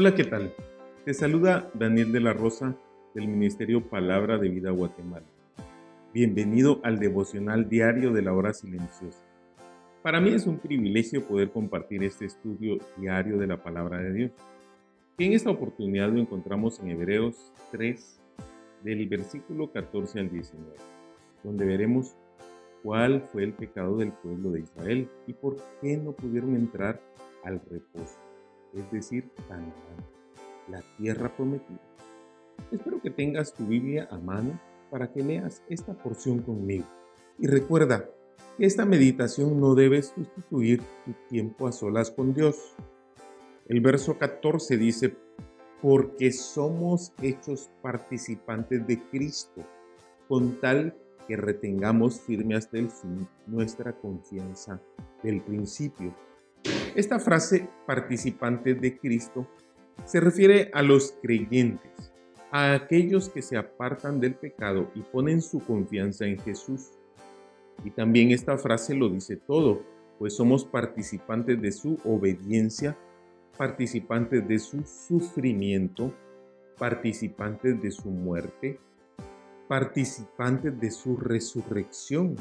Hola, ¿qué tal? Te saluda Daniel de la Rosa del Ministerio Palabra de Vida Guatemala. Bienvenido al devocional diario de la hora silenciosa. Para mí es un privilegio poder compartir este estudio diario de la palabra de Dios. En esta oportunidad lo encontramos en Hebreos 3, del versículo 14 al 19, donde veremos cuál fue el pecado del pueblo de Israel y por qué no pudieron entrar al reposo es decir, Canaán, la tierra prometida. Espero que tengas tu Biblia a mano para que leas esta porción conmigo. Y recuerda que esta meditación no debe sustituir tu tiempo a solas con Dios. El verso 14 dice, porque somos hechos participantes de Cristo, con tal que retengamos firme hasta el fin nuestra confianza del principio. Esta frase participante de Cristo se refiere a los creyentes, a aquellos que se apartan del pecado y ponen su confianza en Jesús. Y también esta frase lo dice todo, pues somos participantes de su obediencia, participantes de su sufrimiento, participantes de su muerte, participantes de su resurrección,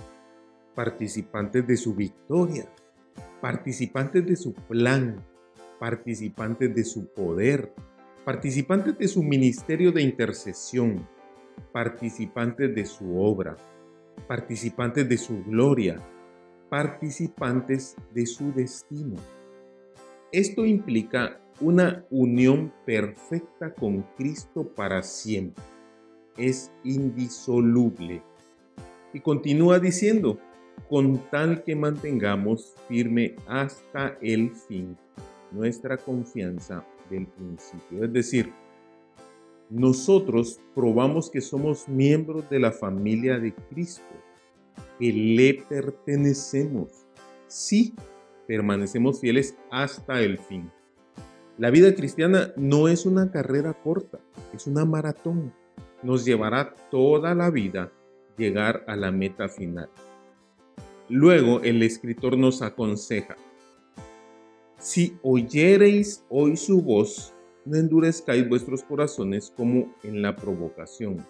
participantes de su victoria participantes de su plan, participantes de su poder, participantes de su ministerio de intercesión, participantes de su obra, participantes de su gloria, participantes de su destino. Esto implica una unión perfecta con Cristo para siempre. Es indisoluble. Y continúa diciendo, con tal que mantengamos firme hasta el fin nuestra confianza del principio. Es decir, nosotros probamos que somos miembros de la familia de Cristo, que le pertenecemos, si permanecemos fieles hasta el fin. La vida cristiana no es una carrera corta, es una maratón. Nos llevará toda la vida llegar a la meta final. Luego el escritor nos aconseja, si oyereis hoy su voz, no endurezcáis vuestros corazones como en la provocación.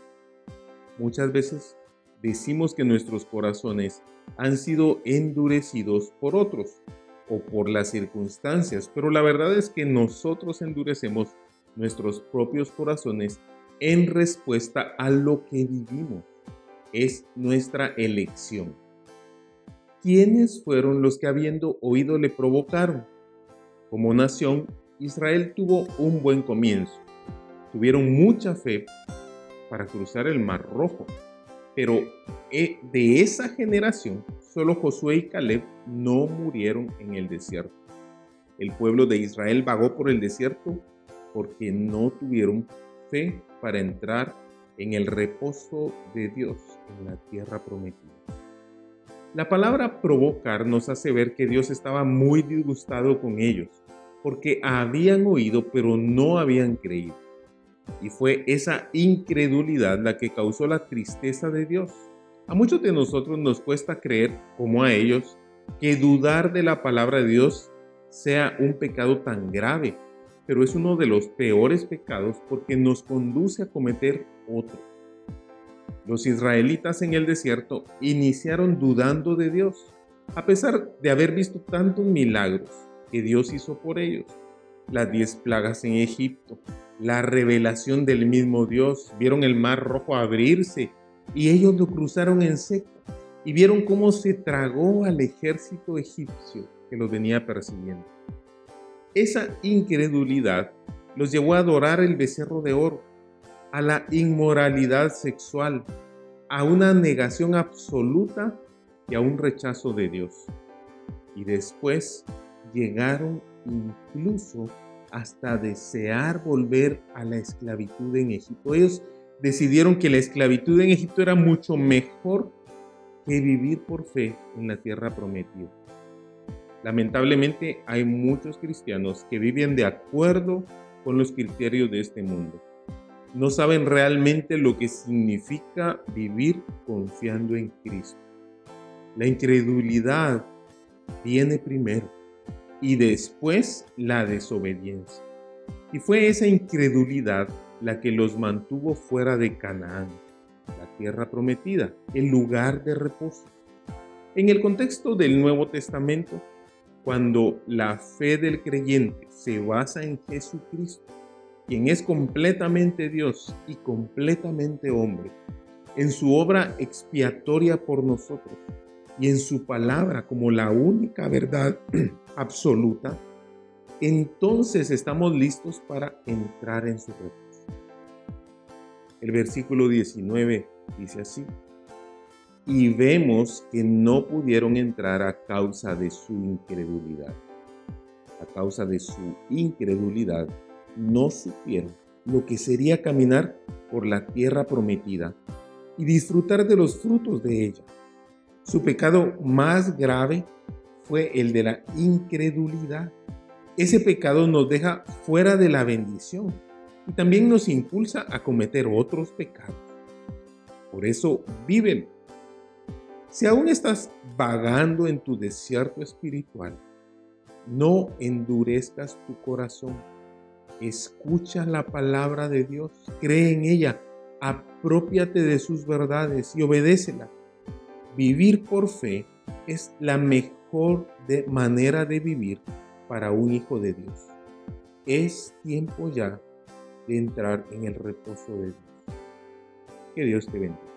Muchas veces decimos que nuestros corazones han sido endurecidos por otros o por las circunstancias, pero la verdad es que nosotros endurecemos nuestros propios corazones en respuesta a lo que vivimos. Es nuestra elección. ¿Quiénes fueron los que habiendo oído le provocaron? Como nación, Israel tuvo un buen comienzo. Tuvieron mucha fe para cruzar el Mar Rojo. Pero eh, de esa generación, solo Josué y Caleb no murieron en el desierto. El pueblo de Israel vagó por el desierto porque no tuvieron fe para entrar en el reposo de Dios en la tierra prometida. La palabra provocar nos hace ver que Dios estaba muy disgustado con ellos, porque habían oído pero no habían creído. Y fue esa incredulidad la que causó la tristeza de Dios. A muchos de nosotros nos cuesta creer, como a ellos, que dudar de la palabra de Dios sea un pecado tan grave, pero es uno de los peores pecados porque nos conduce a cometer otro. Los israelitas en el desierto iniciaron dudando de Dios, a pesar de haber visto tantos milagros que Dios hizo por ellos. Las diez plagas en Egipto, la revelación del mismo Dios, vieron el mar rojo abrirse y ellos lo cruzaron en seco y vieron cómo se tragó al ejército egipcio que los venía persiguiendo. Esa incredulidad los llevó a adorar el becerro de oro a la inmoralidad sexual, a una negación absoluta y a un rechazo de Dios. Y después llegaron incluso hasta desear volver a la esclavitud en Egipto. Ellos decidieron que la esclavitud en Egipto era mucho mejor que vivir por fe en la tierra prometida. Lamentablemente hay muchos cristianos que viven de acuerdo con los criterios de este mundo. No saben realmente lo que significa vivir confiando en Cristo. La incredulidad viene primero y después la desobediencia. Y fue esa incredulidad la que los mantuvo fuera de Canaán, la tierra prometida, el lugar de reposo. En el contexto del Nuevo Testamento, cuando la fe del creyente se basa en Jesucristo, quien es completamente Dios y completamente hombre, en su obra expiatoria por nosotros y en su palabra como la única verdad absoluta, entonces estamos listos para entrar en su reposo. El versículo 19 dice así, y vemos que no pudieron entrar a causa de su incredulidad. A causa de su incredulidad, no supieron lo que sería caminar por la tierra prometida y disfrutar de los frutos de ella. Su pecado más grave fue el de la incredulidad. Ese pecado nos deja fuera de la bendición y también nos impulsa a cometer otros pecados. Por eso viven. Si aún estás vagando en tu desierto espiritual, no endurezcas tu corazón. Escucha la palabra de Dios, cree en ella, apropiate de sus verdades y obedécela. Vivir por fe es la mejor manera de vivir para un hijo de Dios. Es tiempo ya de entrar en el reposo de Dios. Que Dios te bendiga.